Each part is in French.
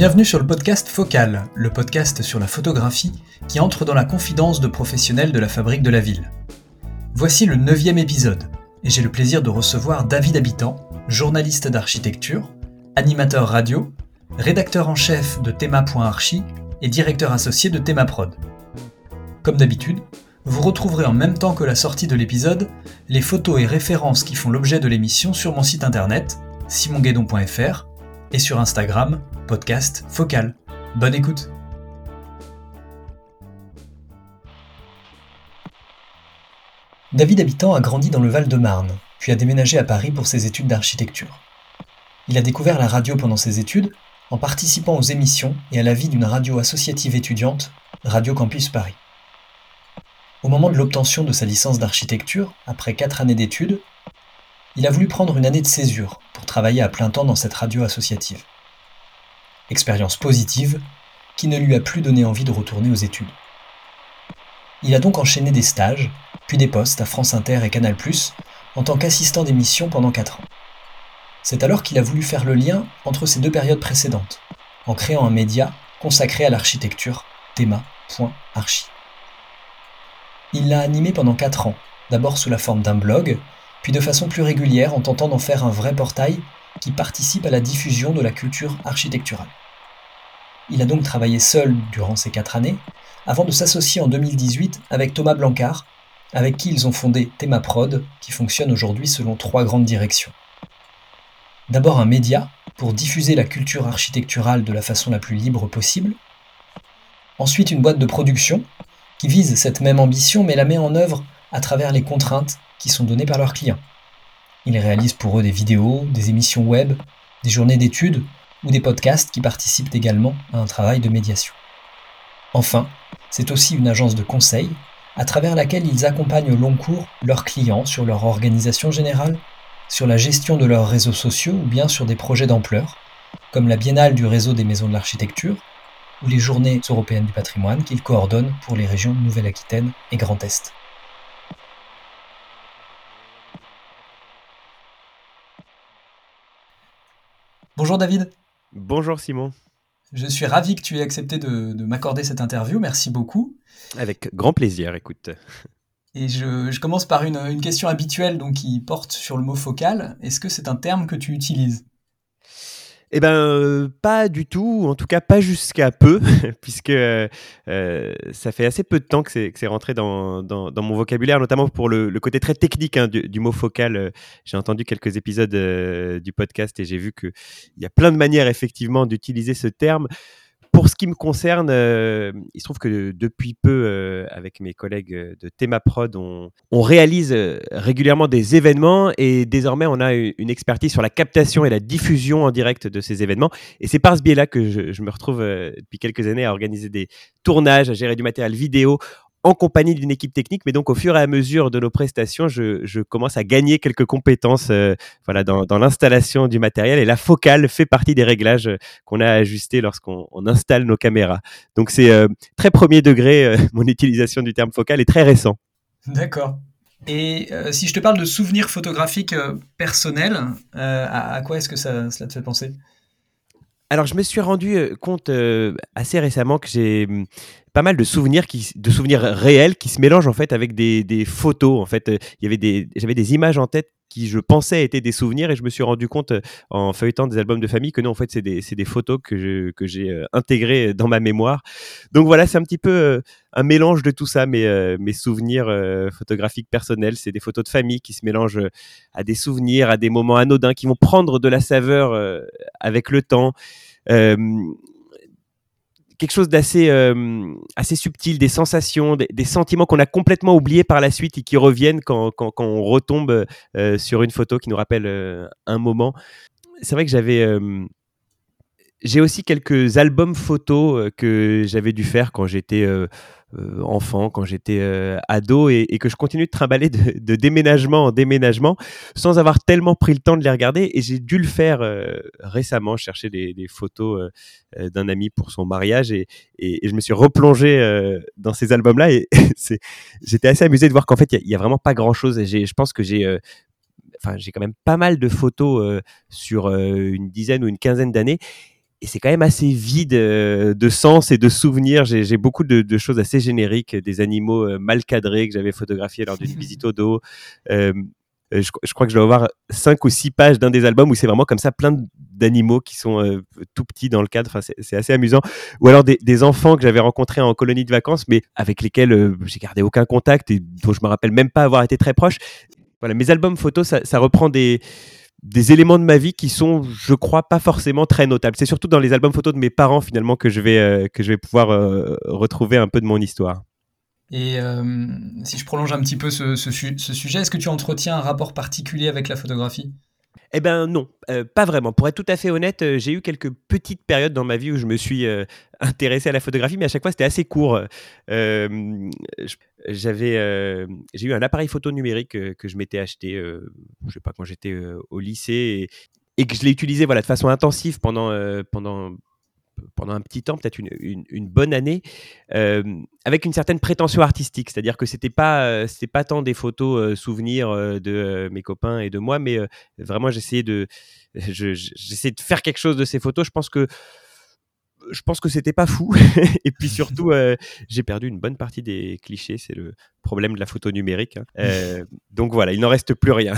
Bienvenue sur le podcast Focal, le podcast sur la photographie qui entre dans la confidence de professionnels de la fabrique de la ville. Voici le neuvième épisode, et j'ai le plaisir de recevoir David Habitant, journaliste d'architecture, animateur radio, rédacteur en chef de Thema.archi et directeur associé de Themaprod. Comme d'habitude, vous retrouverez en même temps que la sortie de l'épisode les photos et références qui font l'objet de l'émission sur mon site internet simonguedon.fr et sur Instagram, podcast Focal. Bonne écoute David Habitant a grandi dans le Val-de-Marne, puis a déménagé à Paris pour ses études d'architecture. Il a découvert la radio pendant ses études en participant aux émissions et à la vie d'une radio associative étudiante, Radio Campus Paris. Au moment de l'obtention de sa licence d'architecture, après quatre années d'études, il a voulu prendre une année de césure pour travailler à plein temps dans cette radio associative. Expérience positive qui ne lui a plus donné envie de retourner aux études. Il a donc enchaîné des stages, puis des postes à France Inter et Canal ⁇ en tant qu'assistant d'émission pendant 4 ans. C'est alors qu'il a voulu faire le lien entre ces deux périodes précédentes, en créant un média consacré à l'architecture, Théma.archi. Il l'a animé pendant 4 ans, d'abord sous la forme d'un blog, puis de façon plus régulière en tentant d'en faire un vrai portail qui participe à la diffusion de la culture architecturale. Il a donc travaillé seul durant ces quatre années, avant de s'associer en 2018 avec Thomas Blancard, avec qui ils ont fondé Themaprod, qui fonctionne aujourd'hui selon trois grandes directions. D'abord un média, pour diffuser la culture architecturale de la façon la plus libre possible. Ensuite une boîte de production, qui vise cette même ambition mais la met en œuvre à travers les contraintes qui sont données par leurs clients. Ils réalisent pour eux des vidéos, des émissions web, des journées d'études ou des podcasts qui participent également à un travail de médiation. Enfin, c'est aussi une agence de conseil à travers laquelle ils accompagnent au long cours leurs clients sur leur organisation générale, sur la gestion de leurs réseaux sociaux ou bien sur des projets d'ampleur, comme la Biennale du réseau des maisons de l'architecture ou les Journées européennes du patrimoine qu'ils coordonnent pour les régions Nouvelle-Aquitaine et Grand Est. Bonjour David. Bonjour Simon. Je suis ravi que tu aies accepté de, m'accorder cette interview. Merci beaucoup. Avec grand plaisir, écoute. Et je, commence par une, une, question habituelle donc, qui porte sur le mot focal. Est-ce que c'est un terme que tu utilises? Eh ben, euh, pas du tout, en tout cas pas jusqu'à peu, puisque euh, ça fait assez peu de temps que c'est rentré dans, mon vocabulaire, notamment pour le, côté très technique hein, du, mot focal. Euh, j'ai entendu quelques épisodes du podcast et j'ai vu qu'il y a plein de manières effectivement d'utiliser ce terme. Pour ce qui me concerne, euh, il se trouve que depuis peu, euh, avec mes collègues euh, de Themaprod, on, on réalise régulièrement des événements et désormais on a une expertise sur la captation et la diffusion en direct de ces événements. Et c'est par ce biais-là que je me retrouve depuis quelques années à organiser des tournages, à gérer du matériel vidéo en compagnie d'une équipe technique, mais donc au fur et à mesure de nos prestations, je, commence à gagner quelques compétences euh, voilà, dans, l'installation du matériel et la focale fait partie des réglages euh, qu'on a ajustés lorsqu'on installe nos caméras. Donc c'est euh, très premier degré, mon utilisation du terme focal est très récent. D'accord. Et si je te parle de souvenirs photographiques personnels, à, quoi est-ce que ça, cela te fait penser? Alors, je me suis rendu compte assez récemment que j'ai pas mal de souvenirs qui, de souvenirs réels qui se mélangent en fait avec des, des photos. En fait, il y avait des, j'avais des images en tête qui je pensais étaient des souvenirs et je me suis rendu compte en feuilletant des albums de famille que non en fait c'est des, des photos que, que j'ai euh, intégrées dans ma mémoire. Donc voilà c'est un petit peu un mélange de tout ça mes, mes souvenirs photographiques personnels. C'est des photos de famille qui se mélangent à des souvenirs à des moments anodins qui vont prendre de la saveur avec le temps quelque chose d'assez euh, assez subtil, des sensations, des, sentiments qu'on a complètement oubliés par la suite et qui reviennent quand, quand, on retombe euh, sur une photo qui nous rappelle euh, un moment. C'est vrai que j'avais j'ai aussi quelques albums photos que j'avais dû faire quand j'étais euh, enfant, quand j'étais euh, ado, et, que je continue de trimballer de, déménagement en déménagement sans avoir tellement pris le temps de les regarder. Et j'ai dû le faire euh, récemment, chercher des, photos d'un ami pour son mariage, et, je me suis replongé dans ces albums-là. Et j'étais assez amusé de voir qu'en fait, il n'y a, vraiment pas grand-chose. Je pense que j'ai enfin j'ai quand même pas mal de photos sur une dizaine ou une quinzaine d'années et c'est quand même assez vide de sens et de souvenirs. J'ai beaucoup de, choses assez génériques, des animaux mal cadrés que j'avais photographiés lors d'une visite au dos. Je, je, crois que je dois avoir cinq ou six pages d'un des albums où c'est vraiment comme ça, plein d'animaux qui sont tout petits dans le cadre. Enfin, c'est assez amusant. Ou alors des, des enfants que j'avais rencontrés en colonie de vacances, mais avec lesquels j'ai gardé aucun contact et dont je me rappelle même pas avoir été très proche. Voilà, mes albums photos, ça, ça reprend des des éléments de ma vie qui sont, je crois, pas forcément très notables. C'est surtout dans les albums photos de mes parents finalement que je vais, euh, que je vais pouvoir euh, retrouver un peu de mon histoire. Et euh, si je prolonge un petit peu ce, ce sujet, est-ce que tu entretiens un rapport particulier avec la photographie? Eh ben non, euh, pas vraiment. Pour être tout à fait honnête, euh, j'ai eu quelques petites périodes dans ma vie où je me suis euh, intéressé à la photographie, mais à chaque fois c'était assez court. j'avais, j'ai eu un appareil photo numérique que je m'étais acheté, je sais pas quand j'étais au lycée, et, et, que je l'ai utilisé voilà de façon intensive pendant pendant pendant un petit temps, peut-être une, bonne année, euh, avec une certaine prétention artistique. C'est-à-dire que c'était pas euh, pas tant des photos euh, souvenirs de mes copains et de moi, mais vraiment j'essayais de de faire quelque chose de ces photos. Je pense que je pense que c'était pas fou. et puis surtout, j'ai perdu une bonne partie des clichés. C'est le problème de la photo numérique. Hein. donc voilà, il n'en reste plus rien.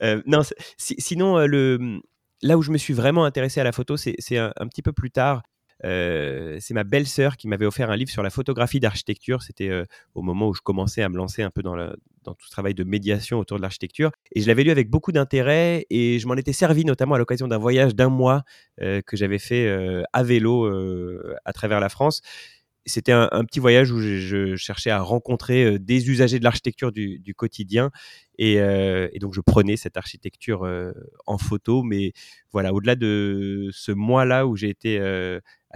non, sinon, le, là où je me suis vraiment intéressé à la photo, c'est un, un, petit peu plus tard. Euh, c'est ma belle-sœur qui m'avait offert un livre sur la photographie d'architecture. C'était euh, au moment où je commençais à me lancer un peu dans, tout ce travail de médiation autour de l'architecture. Et je l'avais lu avec beaucoup d'intérêt et je m'en étais servi notamment à l'occasion d'un voyage d'un mois euh, que j'avais fait à vélo à travers la France c'était un, petit voyage où je, cherchais à rencontrer des usagers de l'architecture du, quotidien. Et, donc, je prenais cette architecture en photo. Mais voilà, au-delà de ce mois-là où j'ai été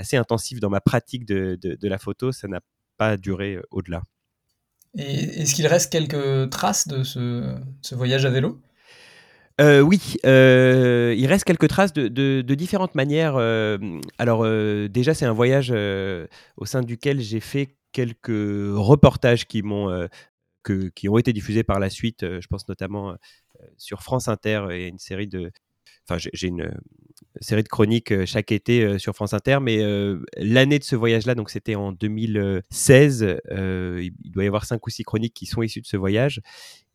assez intensif dans ma pratique de, la photo, ça n'a pas duré au-delà. Et est-ce qu'il reste quelques traces de ce voyage à vélo? Euh, oui, euh, il reste quelques traces de, différentes manières. Euh, alors déjà, c'est un voyage au sein duquel j'ai fait quelques reportages qui m'ont qui ont été diffusés par la suite. je pense notamment sur France Inter et une série de. Enfin, j'ai une série de chroniques chaque été sur France Inter, mais l'année de ce voyage-là, donc c'était en 2016. il doit y avoir cinq ou six chroniques qui sont issues de ce voyage.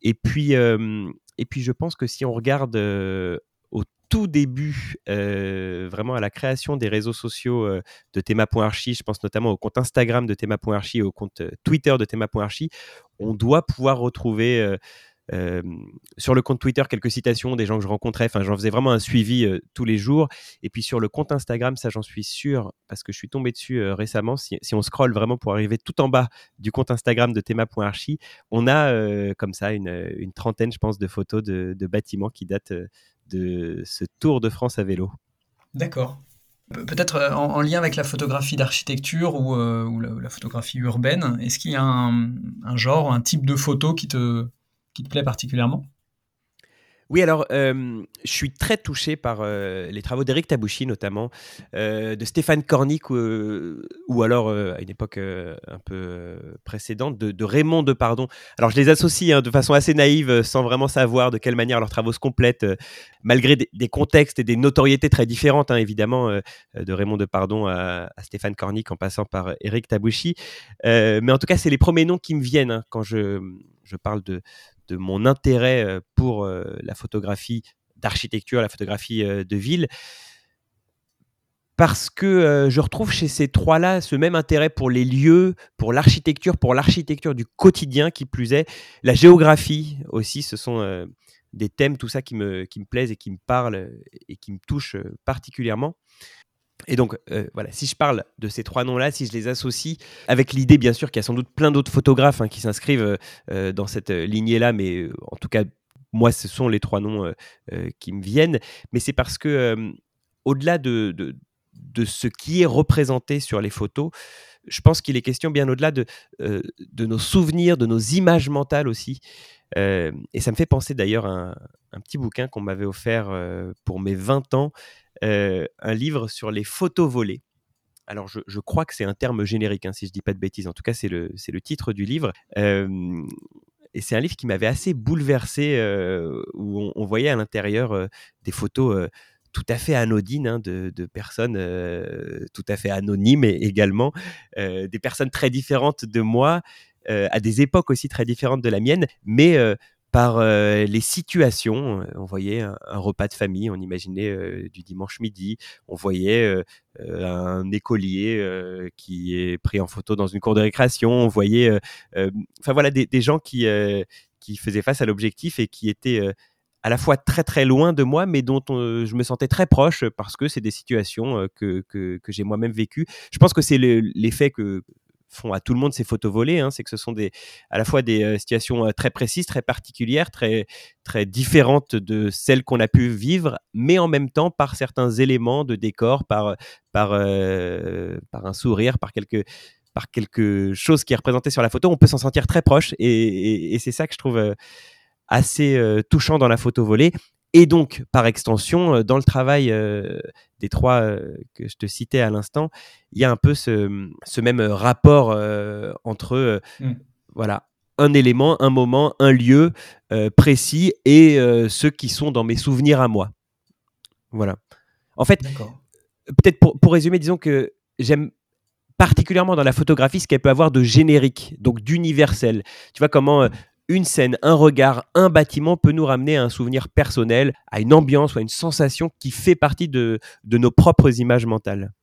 Et puis, et puis je pense que si on regarde au tout début, vraiment à la création des réseaux sociaux de Thema.archi, je pense notamment au compte Instagram de Thema.archi et au compte Twitter de Thema.archi, on doit pouvoir retrouver sur le compte Twitter, quelques citations des gens que je rencontrais. Enfin, j'en faisais vraiment un suivi tous les jours. Et puis sur le compte Instagram, ça j'en suis sûr, parce que je suis tombé dessus récemment. Si, on scrolle vraiment pour arriver tout en bas du compte Instagram de thema.archi, on a comme ça une, trentaine, je pense, de photos de, bâtiments qui datent de ce Tour de France à vélo. D'accord. Peut-être en, lien avec la photographie d'architecture ou, la, photographie urbaine, est-ce qu'il y a un genre, un type de photo qui te, qui te plaît particulièrement? Oui, alors je suis très touché par les travaux d'Éric Tabouchi notamment, de Stéphane Cornic ou, alors à une époque un peu précédente de, Raymond Depardon. Alors je les associe hein, de façon assez naïve sans vraiment savoir de quelle manière leurs travaux se complètent, malgré des, contextes et des notoriétés très différentes hein, évidemment de Raymond Depardon à, à Stéphane Cornic en passant par Éric Tabouchi. mais en tout cas c'est les premiers noms qui me viennent hein, quand je, je parle de, de mon intérêt pour la photographie d'architecture, la photographie de ville, parce que je retrouve chez ces trois-là ce même intérêt pour les lieux, pour l'architecture, pour l'architecture du quotidien qui plus est, la géographie aussi, ce sont des thèmes, tout ça qui me, qui me plaisent et qui me parlent et qui me touchent particulièrement. Et donc, euh, voilà, si je parle de ces trois noms-là, si je les associe avec l'idée, bien sûr, qu'il y a sans doute plein d'autres photographes hein, qui s'inscrivent euh, euh, dans cette lignée-là, mais en tout cas, moi, ce sont les trois noms qui me viennent. Mais c'est parce que, au-delà de, de, ce qui est représenté sur les photos, je pense qu'il est question bien au-delà de, de nos souvenirs, de nos images mentales aussi. et ça me fait penser d'ailleurs à un, petit bouquin qu'on m'avait offert pour mes 20 ans un livre sur les photos volées. Alors, je, crois que c'est un terme générique, hein, si je dis pas de bêtises. En tout cas, c'est le, le titre du livre. Euh, et c'est un livre qui m'avait assez bouleversé, euh, où on, voyait à l'intérieur des photos tout à fait anodines, hein, de, personnes tout à fait anonymes également, des personnes très différentes de moi, à des époques aussi très différentes de la mienne, mais par les situations. On voyait un, repas de famille, on imaginait du dimanche midi, on voyait un écolier qui est pris en photo dans une cour de récréation, on voyait, enfin voilà, des, gens qui, qui faisaient face à l'objectif et qui étaient à la fois très très loin de moi, mais dont je me sentais très proche parce que c'est des situations que, que j'ai moi-même vécues. Je pense que c'est l'effet que, font à tout le monde ces photos volées, hein, c'est que ce sont des, à la fois des euh, situations euh, très précises, très particulières, très, très différentes de celles qu'on a pu vivre, mais en même temps par certains éléments de décor, par, par, euh, par un sourire, par quelque, par quelque chose qui est représenté sur la photo, on peut s'en sentir très proche. Et, c'est ça que je trouve assez touchant dans la photo volée. Et donc, par extension, dans le travail des trois que je te citais à l'instant, il y a un peu ce, même rapport entre mmh. voilà, un élément, un moment, un lieu précis et ceux qui sont dans mes souvenirs à moi. Voilà. En fait, peut-être pour, pour résumer, disons que j'aime particulièrement dans la photographie ce qu'elle peut avoir de générique, donc d'universel. Tu vois comment une scène, un regard, un bâtiment peut nous ramener à un souvenir personnel, à une ambiance ou à une sensation qui fait partie de, nos propres images mentales.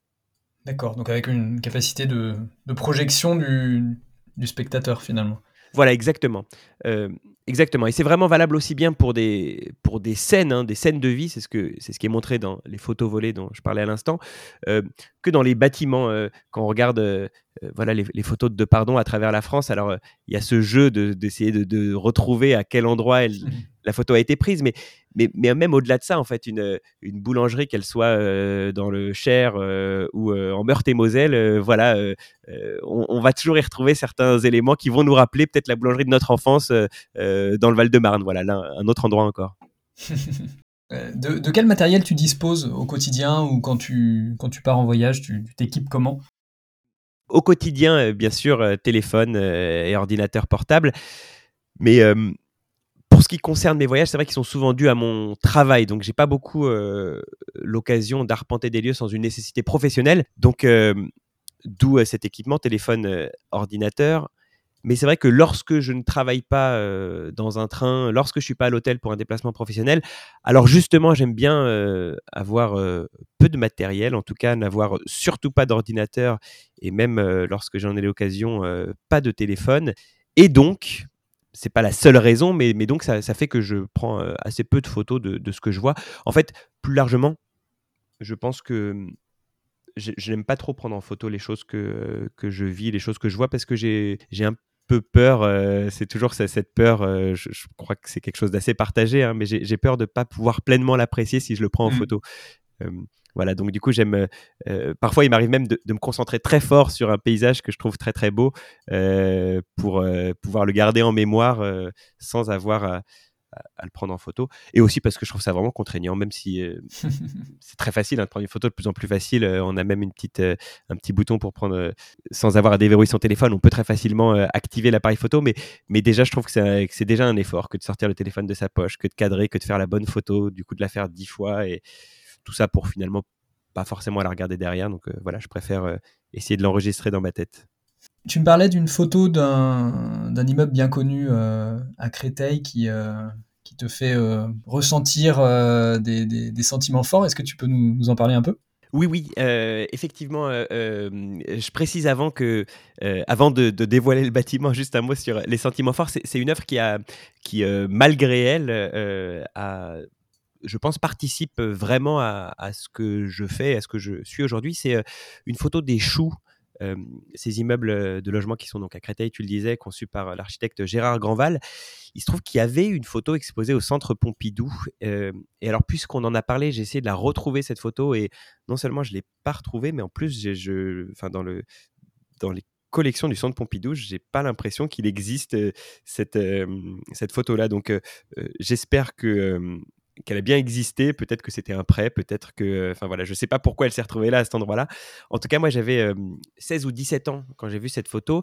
D'accord, donc avec une capacité de, projection du, spectateur finalement. Voilà, exactement. Euh, exactement. Et c'est vraiment valable aussi bien pour des, pour des scènes, hein, des scènes de vie, c'est ce, que, c'est ce qui est montré dans les photos volées dont je parlais à l'instant, euh, que dans les bâtiments. Euh, quand on regarde voilà, les, photos de Pardon à travers la France, alors il y a ce jeu d'essayer de, retrouver à quel endroit elle, la photo a été prise, mais, mais, mais même au-delà de ça, en fait, une, une boulangerie, qu'elle soit euh, dans le Cher euh, ou euh, en Meurthe-et-Moselle, voilà, on, va toujours y retrouver certains éléments qui vont nous rappeler peut-être la boulangerie de notre enfance dans le Val-de-Marne, voilà, là, un autre endroit encore. de, de, quel matériel tu disposes au quotidien ou quand tu, quand tu pars en voyage, tu t'équipes comment? Au quotidien, bien sûr, téléphone et ordinateur portable. Mais ce qui concerne mes voyages, c'est vrai qu'ils sont souvent dus à mon travail, donc j'ai pas beaucoup euh, l'occasion d'arpenter des lieux sans une nécessité professionnelle. Donc, euh, d'où euh, cet équipement, téléphone, ordinateur. Mais c'est vrai que lorsque je ne travaille pas dans un train, lorsque je suis pas à l'hôtel pour un déplacement professionnel, alors justement, j'aime bien avoir peu de matériel, en tout cas n'avoir surtout pas d'ordinateur, et même lorsque j'en ai l'occasion, pas de téléphone. Et donc, c'est pas la seule raison, mais, mais donc ça, fait que je prends euh, assez peu de photos de, ce que je vois. En fait, plus largement, je pense que hum, je, n'aime pas trop prendre en photo les choses que, que je vis, les choses que je vois, parce que j'ai un peu peur, euh, c'est toujours cette peur, euh, je, crois que c'est quelque chose d'assez partagé, hein, mais j'ai peur de ne pas pouvoir pleinement l'apprécier si je le prends en mmh. photo. Hum, voilà, donc du coup, j'aime. Euh, euh, parfois, il m'arrive même de, me concentrer très fort sur un paysage que je trouve très très beau euh, pour pouvoir le garder en mémoire sans avoir à, le prendre en photo. Et aussi parce que je trouve ça vraiment contraignant, même si c'est très facile hein, de prendre une photo de plus en plus facile. on a même une petite, un petit bouton pour prendre, sans avoir à déverrouiller son téléphone. On peut très facilement activer l'appareil photo, mais, mais déjà, je trouve que c'est déjà un effort que de sortir le téléphone de sa poche, que de cadrer, que de faire la bonne photo, du coup de la faire dix fois. Et tout ça pour finalement pas forcément la regarder derrière. Donc euh, voilà, je préfère euh, essayer de l'enregistrer dans ma tête. Tu me parlais d'une photo d'un immeuble bien connu euh, à Créteil qui, qui te fait ressentir des, sentiments forts. Est-ce que tu peux nous, en parler un peu? Oui, oui, effectivement. je précise avant que, avant de, dévoiler le bâtiment, juste un mot sur les sentiments forts. C'est une œuvre qui a, qui malgré elle, a je pense, participe vraiment à, ce que je fais, à ce que je suis aujourd'hui. C'est une photo des choux, ces immeubles de logement qui sont donc à Créteil, tu le disais, conçus par l'architecte Gérard Grandval. Il se trouve qu'il y avait une photo exposée au centre Pompidou. et alors, puisqu'on en a parlé, j'ai essayé de la retrouver, cette photo, et non seulement je ne l'ai pas retrouvée, mais en plus, je, enfin, dans, le, dans les collections du centre Pompidou, j'ai pas l'impression qu'il existe cette, cette photo-là. Donc, j'espère que qu'elle a bien existé. Peut-être que c'était un prêt, peut-être que. Enfin voilà, je ne sais pas pourquoi elle s'est retrouvée là, à cet endroit-là. En tout cas, moi, j'avais 16 ou 17 ans quand j'ai vu cette photo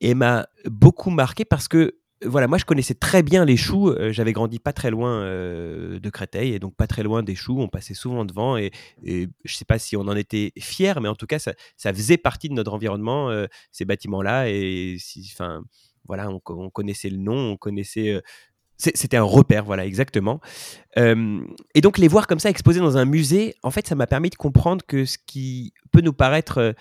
et m'a beaucoup marqué parce que voilà, moi je connaissais très bien les choux. Euh, j'avais grandi pas très loin euh, de Créteil et donc pas très loin des choux. On passait souvent devant et, et je sais pas si on en était fier, mais en tout cas ça, faisait partie de notre environnement euh, ces bâtiments-là et si, enfin voilà, on, connaissait le nom, on connaissait. C'était un repère, voilà, exactement. et donc les voir comme ça exposés dans un musée, en fait, ça m'a permis de comprendre que ce qui peut nous paraître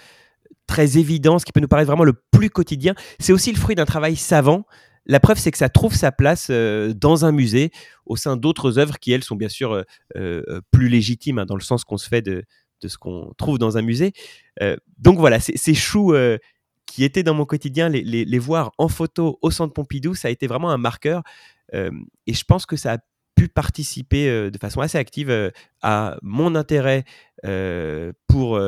très évident, ce qui peut nous paraître vraiment le plus quotidien, c'est aussi le fruit d'un travail savant la preuve, c'est que ça trouve sa place euh, dans un musée, au sein d'autres œuvres qui, elles, sont bien sûr euh, euh, plus légitimes, hein, dans le sens qu'on se fait de, ce qu'on trouve dans un musée. donc voilà, ces choux qui étaient dans mon quotidien, les, voir en photo au centre Pompidou, ça a été vraiment un marqueur. Et je pense que ça a pu participer de façon assez active à mon intérêt pour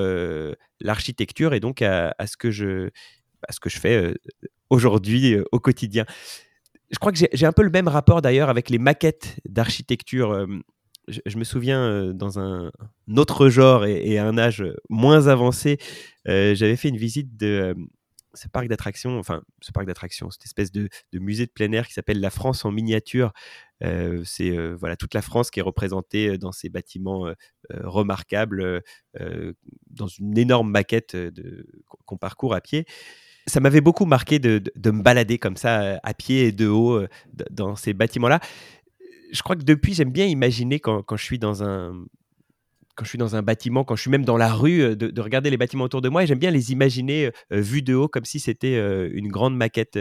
l'architecture et donc à, ce que je, ce que je fais aujourd'hui euh, au quotidien. Je crois que j'ai un peu le même rapport d'ailleurs avec les maquettes d'architecture. Euh, je, me souviens euh, dans un, autre genre et, à un âge moins avancé, j'avais fait une visite de ce parc d'attractions, enfin ce parc d'attractions, cette espèce de, musée de plein air qui s'appelle La France en miniature. c'est voilà toute la France qui est représentée dans ces bâtiments remarquables, dans une énorme maquette qu'on parcourt à pied ça m'avait beaucoup marqué de, me balader comme ça euh, à pied et de haut euh, dans ces bâtiments-là. Je crois que depuis, j'aime bien imaginer quand, je suis dans un quand je suis dans un bâtiment, quand je suis même dans la rue, euh, de, regarder les bâtiments autour de moi, et j'aime bien les imaginer vus de haut, comme si c'était une grande maquette.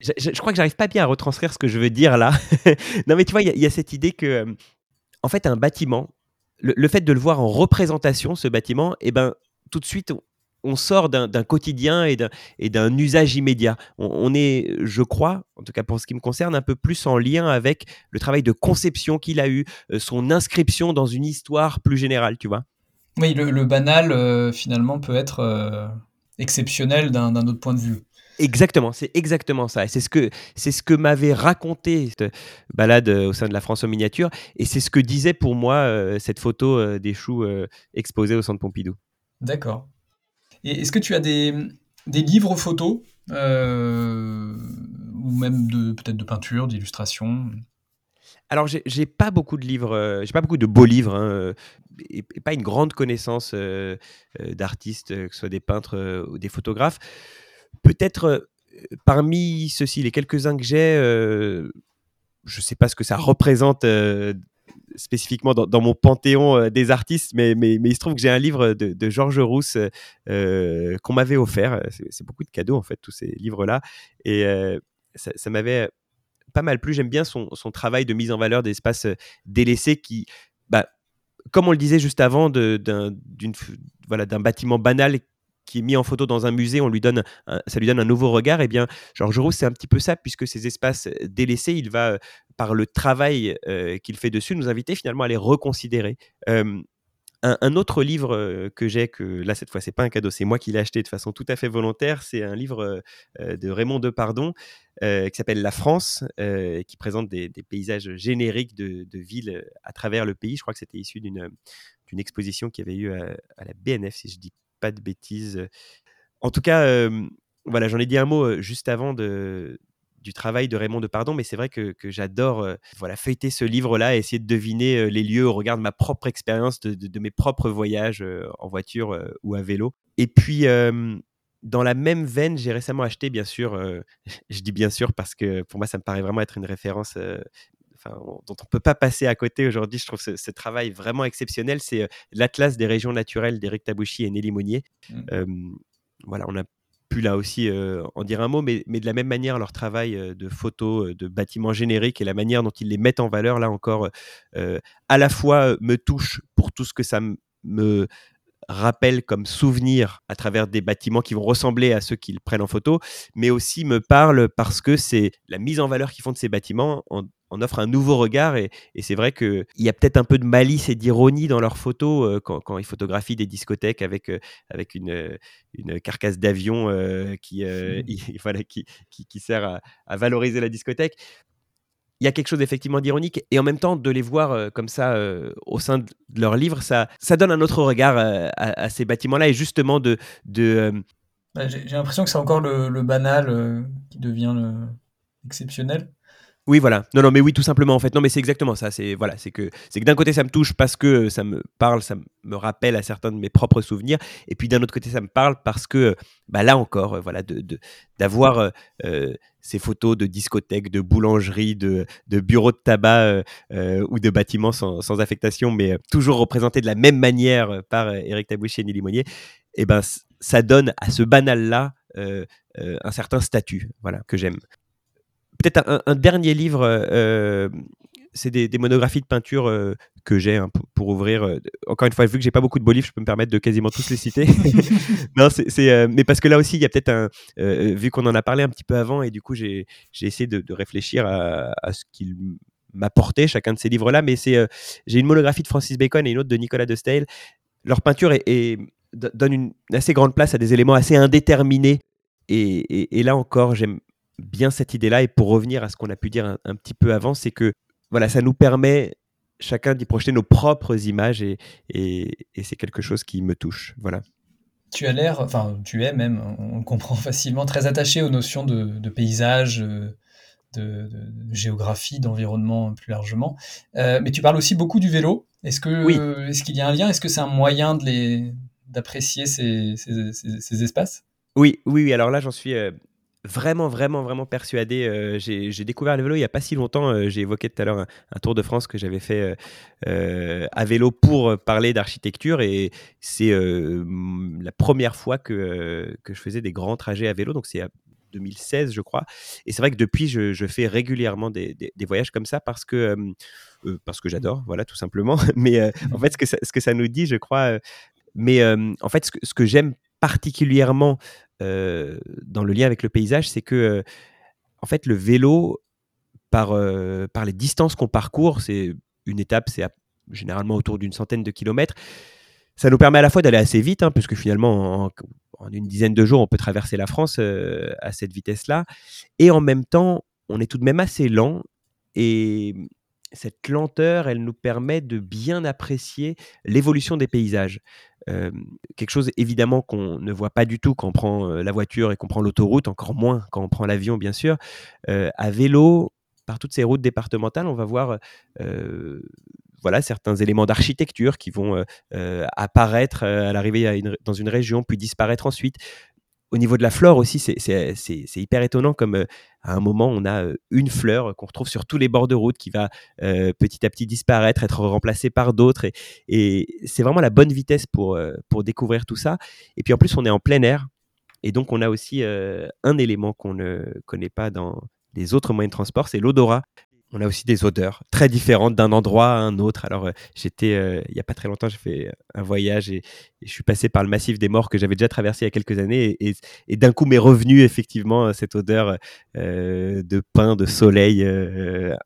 Je, crois que j'arrive pas bien à retranscrire ce que je veux dire là. non, mais tu vois, il y, a cette idée que, en fait, un bâtiment, le, fait de le voir en représentation, ce bâtiment, eh ben, tout de suite, on sort d'un quotidien et d'un usage immédiat. On, est, je crois, en tout cas pour ce qui me concerne, un peu plus en lien avec le travail de conception qu'il a eu, euh, son inscription dans une histoire plus générale, tu vois. Oui, le, banal, euh, finalement, peut être euh, exceptionnel d'un autre point de vue. Exactement, c'est exactement ça. c'est ce que c'est ce que m'avait raconté cette balade au sein de la France en miniature, et c'est ce que disait pour moi cette photo des choux exposés au centre Pompidou. D'accord est-ce que tu as des, livres photos euh, ou même de peut-être de peinture, d'illustration alors, j'ai pas beaucoup de livres, euh, j'ai pas beaucoup de beaux livres, hein, et, pas une grande connaissance euh, d'artistes, que ce soit des peintres ou des photographes. Peut-être parmi ceux-ci, les quelques-uns que j'ai, je sais pas ce que ça représente spécifiquement dans, mon panthéon euh, des artistes, mais, mais, il se trouve que j'ai un livre de, Georges Rousse euh, qu'on m'avait offert. C'est beaucoup de cadeaux, en fait, tous ces livres-là. Et euh, ça, m'avait pas mal plu. J'aime bien son, son, travail de mise en valeur d'espaces délaissés qui, bah, comme on le disait juste avant, d'un voilà, bâtiment banal qui est mis en photo dans un musée, on lui donne ça lui donne un nouveau regard. Et eh bien, Georges Rousse, c'est un petit peu ça, puisque ces espaces délaissés, il va par le travail euh, qu'il fait dessus, nous inviter finalement à les reconsidérer. un, autre livre euh, que j'ai, que là cette fois c'est pas un cadeau, c'est moi qui l'ai acheté de façon tout à fait volontaire, c'est un livre euh, de Raymond Depardon qui s'appelle La France, qui présente des, paysages génériques de, villes à travers le pays. Je crois que c'était issu d'une exposition qui avait eu à, à, la BNF, si je dis de bêtises. En tout cas, voilà, j'en ai dit un mot juste avant de, du travail de Raymond Depardon, mais c'est vrai que, j'adore euh, voilà, feuilleter ce livre-là et essayer de deviner les lieux au regard de ma propre expérience, de, mes propres voyages en voiture ou à vélo. Et puis, dans la même veine, j'ai récemment acheté, bien sûr, je dis bien sûr parce que pour moi, ça me paraît vraiment être une référence dont on ne peut pas passer à côté aujourd'hui. Je trouve ce, travail vraiment exceptionnel. C'est l'Atlas des régions naturelles d'Éric Tabouchi et Nelly Monnier. Mmh. voilà, on a pu là aussi en dire un mot, mais, mais, de la même manière, leur travail de photos, de bâtiments génériques et la manière dont ils les mettent en valeur, là encore, à la fois me touche pour tout ce que ça me rappelle comme souvenir à travers des bâtiments qui vont ressembler à ceux qu'ils prennent en photo, mais aussi me parle parce que c'est la mise en valeur qu'ils font de ces bâtiments en, offre un nouveau regard et, c'est vrai qu'il y a peut-être un peu de malice et d'ironie dans leurs photos euh, quand, ils photographient des discothèques avec, euh, avec une, une carcasse d'avion euh, qui, voilà, qui, qui, sert à, valoriser la discothèque il y a quelque chose effectivement d'ironique et en même temps de les voir comme ça au sein de leur livre, ça, donne un autre regard à, ces bâtiments-là et justement de... bah, J'ai l'impression que c'est encore le, banal qui devient le, exceptionnel oui, voilà. Non, non, mais oui, tout simplement, en fait. Non, mais c'est exactement ça. C'est voilà, c'est que, c'est d'un côté, ça me touche parce que ça me parle, ça me rappelle à certains de mes propres souvenirs. Et puis d'un autre côté, ça me parle parce que, bah, là encore, euh, voilà, d'avoir euh, euh, ces photos de discothèques, de boulangeries, de, bureaux de tabac ou de bâtiments sans, affectation, mais toujours représentés de la même manière par Eric Tabouchi et Nelly Monnier, eh ben, ça donne à ce banal-là un certain statut, voilà, que j'aime peut-être un, dernier livre, euh, euh, c'est des, monographies de peinture euh, que j'ai hein, pour, ouvrir. encore une fois, vu que j'ai pas beaucoup de beaux livres, je peux me permettre de quasiment tous les citer. non, c'est, mais parce que là aussi, il y a peut-être un. vu qu'on en a parlé un petit peu avant, et du coup, j'ai, essayé de, réfléchir à, ce qu'il m'apportait chacun de ces livres-là. Mais c'est, j'ai une monographie de Francis Bacon et une autre de Nicolas de Staël. Leur peinture est, donne une assez grande place à des éléments assez indéterminés. et là encore, j'aime bien cette idée-là. Et pour revenir à ce qu'on a pu dire un, petit peu avant, c'est que voilà, ça nous permet chacun d'y projeter nos propres images et, et, c'est quelque chose qui me touche. Voilà. Tu as l'air, enfin, tu es même, on le comprend facilement, très attaché aux notions de, paysage, euh, de, géographie, d'environnement plus largement. Euh, mais tu parles aussi beaucoup du vélo. Est-ce que, est-ce qu'il y a un lien? Est-ce que c'est un moyen de les d'apprécier ces, ces, espaces? Oui, oui, oui. Alors là, j'en suis euh, vraiment, vraiment, vraiment persuadé. Euh, j'ai découvert le vélo il n'y a pas si longtemps. Euh, j'ai évoqué tout à l'heure un, Tour de France que j'avais fait euh, à vélo pour parler d'architecture. Et c'est la première fois que, que je faisais des grands trajets à vélo. Donc c'est 2016, je crois. Et c'est vrai que depuis, je, fais régulièrement des, des, voyages comme ça parce que, parce que j'adore, voilà, tout simplement. Mais en fait, ce que, ça, ce que ça nous dit, je crois. mais en fait, ce que, ce que j'aime particulièrement euh, dans le lien avec le paysage, c'est que, euh, en fait, le vélo, par, euh, par les distances qu'on parcourt, c'est une étape, c'est généralement autour d'une centaine de kilomètres. Ça nous permet à la fois d'aller assez vite, hein, puisque finalement, en, une dizaine de jours, on peut traverser la France à cette vitesse-là. Et en même temps, on est tout de même assez lent. Et cette lenteur, elle nous permet de bien apprécier l'évolution des paysages quelque chose évidemment qu'on ne voit pas du tout quand on prend la voiture et qu'on prend l'autoroute, encore moins quand on prend l'avion bien sûr. à vélo, par toutes ces routes départementales, on va voir voilà, certains éléments d'architecture qui vont apparaître à l'arrivée dans une région, puis disparaître ensuite au niveau de la flore aussi, c'est hyper étonnant comme euh, à un moment, on a euh, une fleur qu'on retrouve sur tous les bords de route qui va euh, petit à petit disparaître, être remplacée par d'autres. Et, c'est vraiment la bonne vitesse pour, pour découvrir tout ça. Et puis en plus, on est en plein air. Et donc, on a aussi un élément qu'on ne connaît pas dans les autres moyens de transport, c'est l'odorat on a aussi des odeurs très différentes d'un endroit à un autre. Alors, euh, j'étais, euh, il n'y a pas très longtemps, j'ai fait un voyage et, je suis passé par le massif des morts que j'avais déjà traversé il y a quelques années. Et, d'un coup, m'est revenu effectivement cette odeur euh, de pain, de soleil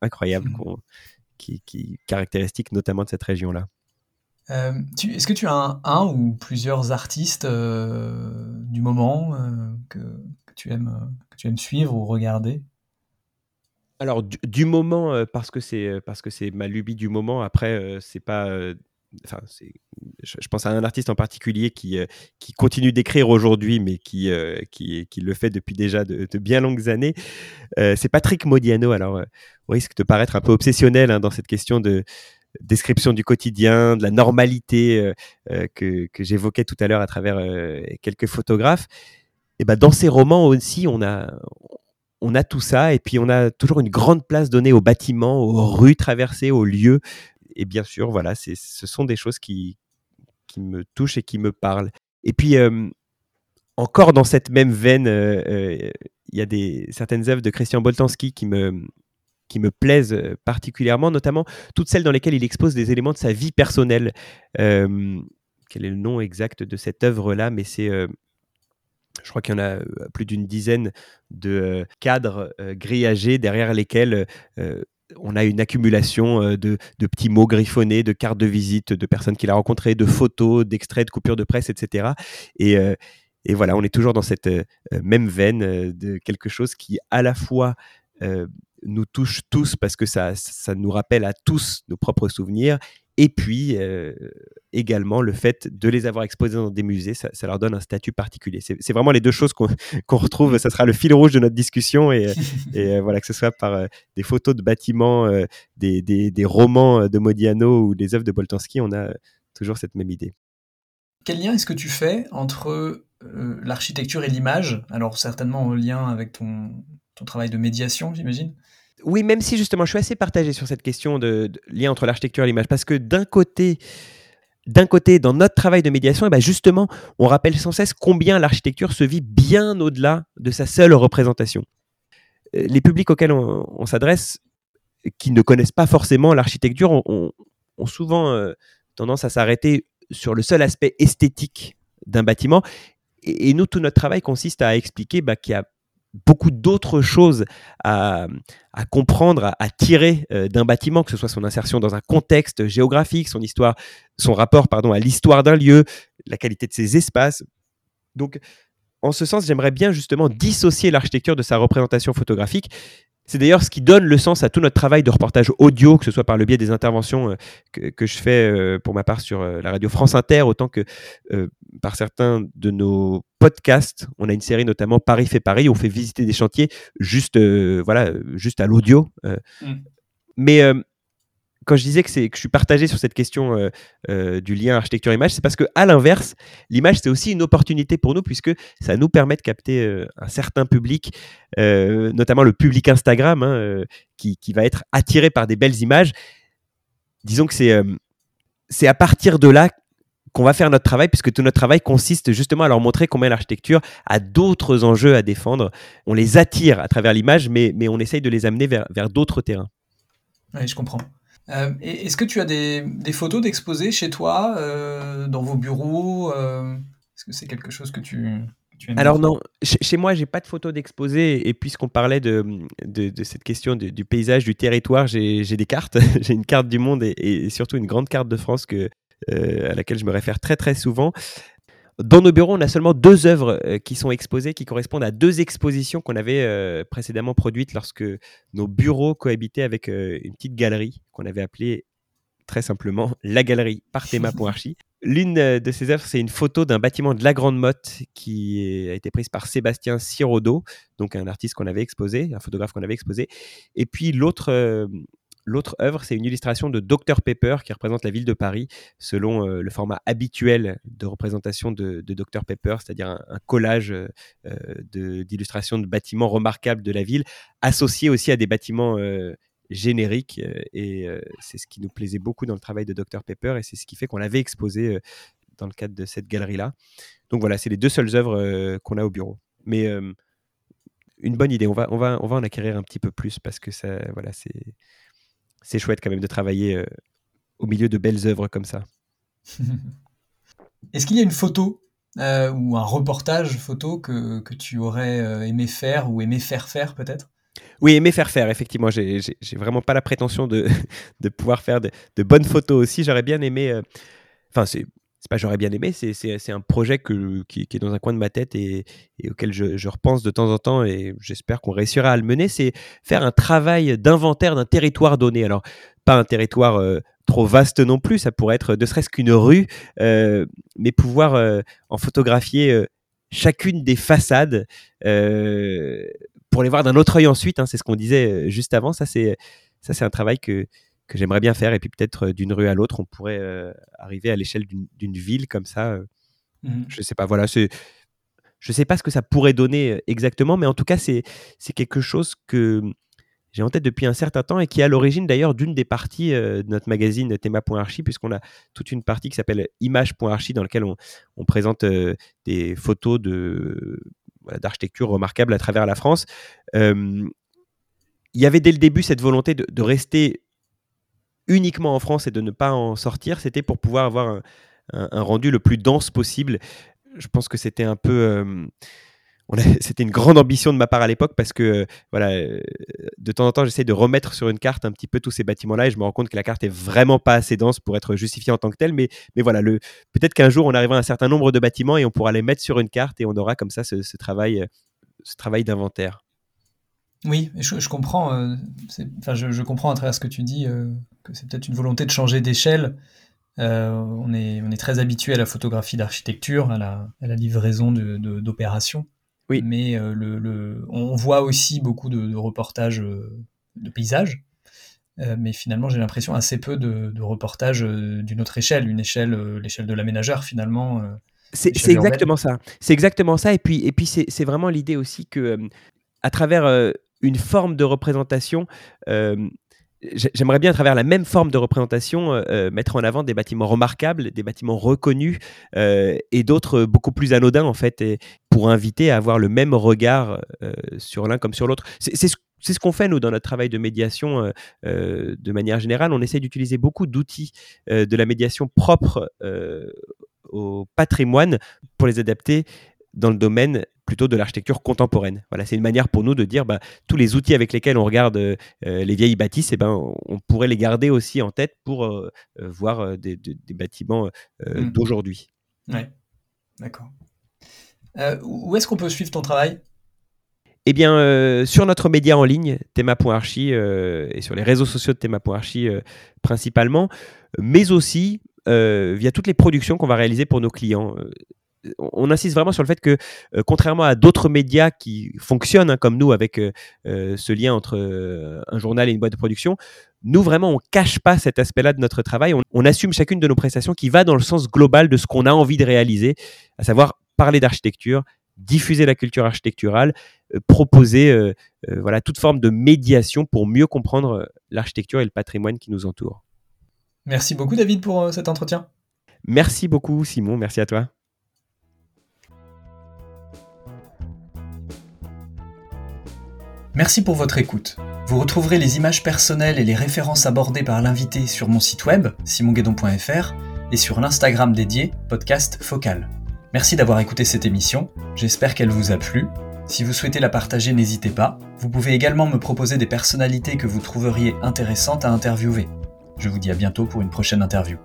incroyable, mmh. qui, qui, caractéristique notamment de cette région-là. Est-ce que tu as un, ou plusieurs artistes du moment que, tu aimes, que tu aimes suivre ou regarder? Alors du, moment, parce que c'est parce que c'est ma lubie du moment. Après, c'est pas. Enfin, je, pense à un artiste en particulier qui, qui continue d'écrire aujourd'hui, mais qui, qui, le fait depuis déjà de, bien longues années. c'est Patrick Modiano. Alors, on risque de paraître un peu obsessionnel hein, dans cette question de description du quotidien, de la normalité que, que j'évoquais tout à l'heure à travers quelques photographes. Et ben, dans ces romans aussi, on a, on a tout ça et puis on a toujours une grande place donnée aux bâtiments, aux rues traversées, aux lieux. Et bien sûr, voilà, ce sont des choses qui, qui me touchent et qui me parlent. Et puis, euh, encore dans cette même veine, euh, euh, il y a des, certaines œuvres de Christian Boltanski qui me, qui me plaisent particulièrement, notamment toutes celles dans lesquelles il expose des éléments de sa vie personnelle. quel est le nom exact de cette œuvre-là? Mais c'est je crois qu'il y en a euh, plus d'une dizaine de euh, cadres euh, grillagés derrière lesquels on a une accumulation de, petits mots griffonnés, de cartes de visite, de personnes qu'il a rencontrées, de photos, d'extraits de coupures de presse, etc. Et, voilà, on est toujours dans cette même veine de quelque chose qui à la fois nous touche tous parce que ça, ça nous rappelle à tous nos propres souvenirs et puis également le fait de les avoir exposés dans des musées, ça, leur donne un statut particulier. C'est vraiment les deux choses qu'on retrouve, ça sera le fil rouge de notre discussion, et, voilà, que ce soit par des photos de bâtiments, des, des, romans de Modiano ou des œuvres de Boltanski, on a toujours cette même idée. Quel lien est-ce que tu fais entre l'architecture et l'image? Alors certainement en lien avec ton, ton travail de médiation, j'imagine oui, même si justement je suis assez partagé sur cette question de, lien entre l'architecture et l'image, parce que d'un côté, d'un côté, dans notre travail de médiation, eh ben justement, on rappelle sans cesse combien l'architecture se vit bien au-delà de sa seule représentation. Euh, les publics auxquels on, s'adresse, qui ne connaissent pas forcément l'architecture, ont, souvent euh, tendance à s'arrêter sur le seul aspect esthétique d'un bâtiment. Et, nous, tout notre travail consiste à expliquer bah, qu'il y a beaucoup d'autres choses à, comprendre, à, tirer euh, d'un bâtiment, que ce soit son insertion dans un contexte géographique, son histoire, son rapport pardon, à l'histoire d'un lieu, la qualité de ses espaces. Donc, en ce sens, j'aimerais bien justement dissocier l'architecture de sa représentation photographique c'est d'ailleurs ce qui donne le sens à tout notre travail de reportage audio, que ce soit par le biais des interventions euh, que, je fais euh, pour ma part sur euh, la radio France Inter, autant que par certains de nos podcasts. On a une série notamment Paris fait Paris, où on fait visiter des chantiers juste, voilà, juste à l'audio. Mmh. Mais quand je disais que, je suis partagé sur cette question euh, euh, du lien architecture-image, c'est parce que à l'inverse, l'image c'est aussi une opportunité pour nous puisque ça nous permet de capter euh, un certain public, notamment le public Instagram, hein, qui, va être attiré par des belles images. Disons que c'est à partir de là qu'on va faire notre travail, puisque tout notre travail consiste justement à leur montrer combien l'architecture a d'autres enjeux à défendre. On les attire à travers l'image, mais, mais on essaye de les amener vers, vers d'autres terrains. Oui, je comprends. Euh, est-ce que tu as des, photos d'exposés chez toi, euh, dans vos bureaux euh, Est-ce que c'est quelque chose que tu, aimes Alors non, chez, moi, j'ai pas de photos d'exposés. Et puisqu'on parlait de, de, cette question du paysage, du territoire, j'ai des cartes. j'ai une carte du monde et, et, surtout une grande carte de France que, à laquelle je me réfère très très souvent. Dans nos bureaux, on a seulement deux œuvres euh, qui sont exposées, qui correspondent à deux expositions qu'on avait euh, précédemment produites lorsque nos bureaux cohabitaient avec euh, une petite galerie qu'on avait appelée très simplement la galerie Parthéma.archi. L'une de ces œuvres, c'est une photo d'un bâtiment de la Grande Motte qui a été prise par Sébastien Sirodo, donc un artiste qu'on avait exposé, un photographe qu'on avait exposé. Et puis l'autre L'autre œuvre, c'est une illustration de Dr Pepper qui représente la ville de Paris selon euh, le format habituel de représentation de, Dr Pepper, c'est-à-dire un, collage euh, d'illustrations de, bâtiments remarquables de la ville, associé aussi à des bâtiments euh, génériques. et c'est ce qui nous plaisait beaucoup dans le travail de Dr Pepper et c'est ce qui fait qu'on l'avait exposé dans le cadre de cette galerie-là. Donc voilà, c'est les deux seules œuvres qu'on a au bureau. Mais une bonne idée. On va, on, va, on va en acquérir un petit peu plus parce que ça, voilà, c'est c'est chouette quand même de travailler euh, au milieu de belles œuvres comme ça. Est-ce qu'il y a une photo euh, ou un reportage photo que, que tu aurais euh, aimé faire ou aimé faire faire peut-être? Oui, aimé faire faire, effectivement. J'ai vraiment pas la prétention de, de pouvoir faire de, de, bonnes photos aussi. J'aurais bien aimé. Enfin, c'est j'aurais bien aimé, c'est un projet qui, est dans un coin de ma tête et, auquel je, je, repense de temps en temps et j'espère qu'on réussira à le mener, c'est faire un travail d'inventaire d'un territoire donné. Alors, pas un territoire euh, trop vaste non plus, ça pourrait être ne serait-ce qu'une rue, euh, mais pouvoir euh, en photographier chacune des façades pour les voir d'un autre œil ensuite, hein, c'est ce qu'on disait juste avant, ça c'est un travail que, que j'aimerais bien faire. Et puis peut-être euh, d'une rue à l'autre, on pourrait euh, arriver à l'échelle d'une ville comme ça. Euh. Mmh. Je sais pas, voilà, c'est. Je sais pas ce que ça pourrait donner exactement, mais en tout cas, c'est quelque chose que j'ai en tête depuis un certain temps et qui est à l'origine d'ailleurs d'une des parties de notre magazine Théma.archi, puisqu'on a toute une partie qui s'appelle Image.archi dans laquelle on, on présente des photos d'architecture remarquables à travers la France. il y avait dès le début cette volonté de, de rester uniquement en France et de ne pas en sortir, c'était pour pouvoir avoir un, rendu le plus dense possible. Je pense que c'était un peu... Euh, c'était une grande ambition de ma part à l'époque parce que euh, voilà, euh, de temps en temps, j'essaie de remettre sur une carte un petit peu tous ces bâtiments-là et je me rends compte que la carte est vraiment pas assez dense pour être justifiée en tant que telle. Mais, mais voilà, peut-être qu'un jour, on arrivera à un certain nombre de bâtiments et on pourra les mettre sur une carte et on aura comme ça ce, travail, ce travail d'inventaire. Oui, je, comprends. Euh, enfin, je, comprends à travers ce que tu dis euh, que c'est peut-être une volonté de changer d'échelle. Euh, on, est, on est très habitué à la photographie d'architecture, à la, à la, livraison d'opérations. oui. Mais le, on voit aussi beaucoup de, reportages de paysages. mais finalement, j'ai l'impression assez peu de, reportages d'une autre échelle, une échelle, l'échelle de l'aménageur finalement. c'est exactement ça. C'est exactement ça. Et puis, et puis c'est vraiment l'idée aussi que, à travers une forme de représentation. Euh, j'aimerais bien, à travers la même forme de représentation, euh, euh, mettre en avant des bâtiments remarquables, des bâtiments reconnus et d'autres beaucoup plus anodins, en fait, et pour inviter à avoir le même regard sur l'un comme sur l'autre. C'est ce qu'on fait, nous, dans notre travail de médiation de manière générale. On essaie d'utiliser beaucoup d'outils de la médiation propre au patrimoine pour les adapter dans le domaine plutôt de l'architecture contemporaine. Voilà, c'est une manière pour nous de dire bah, tous les outils avec lesquels on regarde euh, les vieilles bâtisses, eh ben, on, pourrait les garder aussi en tête pour euh, euh, voir des, bâtiments hmm. d'aujourd'hui. Ouais, d'accord. où est-ce qu'on peut suivre ton travail? Eh bien, sur notre média en ligne, thema.archi, et sur les réseaux sociaux de thema.archi principalement, mais aussi via toutes les productions qu'on va réaliser pour nos clients on insiste vraiment sur le fait que, euh, contrairement à d'autres médias qui fonctionnent hein, comme nous avec euh, euh, ce lien entre un journal et une boîte de production, nous vraiment on cache pas cet aspect-là de notre travail. On, assume chacune de nos prestations qui va dans le sens global de ce qu'on a envie de réaliser, à savoir parler d'architecture, diffuser la culture architecturale, proposer voilà toute forme de médiation pour mieux comprendre l'architecture et le patrimoine qui nous entoure. Merci beaucoup David pour cet entretien. Merci beaucoup Simon, merci à toi. Merci pour votre écoute. Vous retrouverez les images personnelles et les références abordées par l'invité sur mon site web, simonguedon.fr, et sur l'Instagram dédié, podcast Focal. Merci d'avoir écouté cette émission, j'espère qu'elle vous a plu. Si vous souhaitez la partager, n'hésitez pas. Vous pouvez également me proposer des personnalités que vous trouveriez intéressantes à interviewer. Je vous dis à bientôt pour une prochaine interview.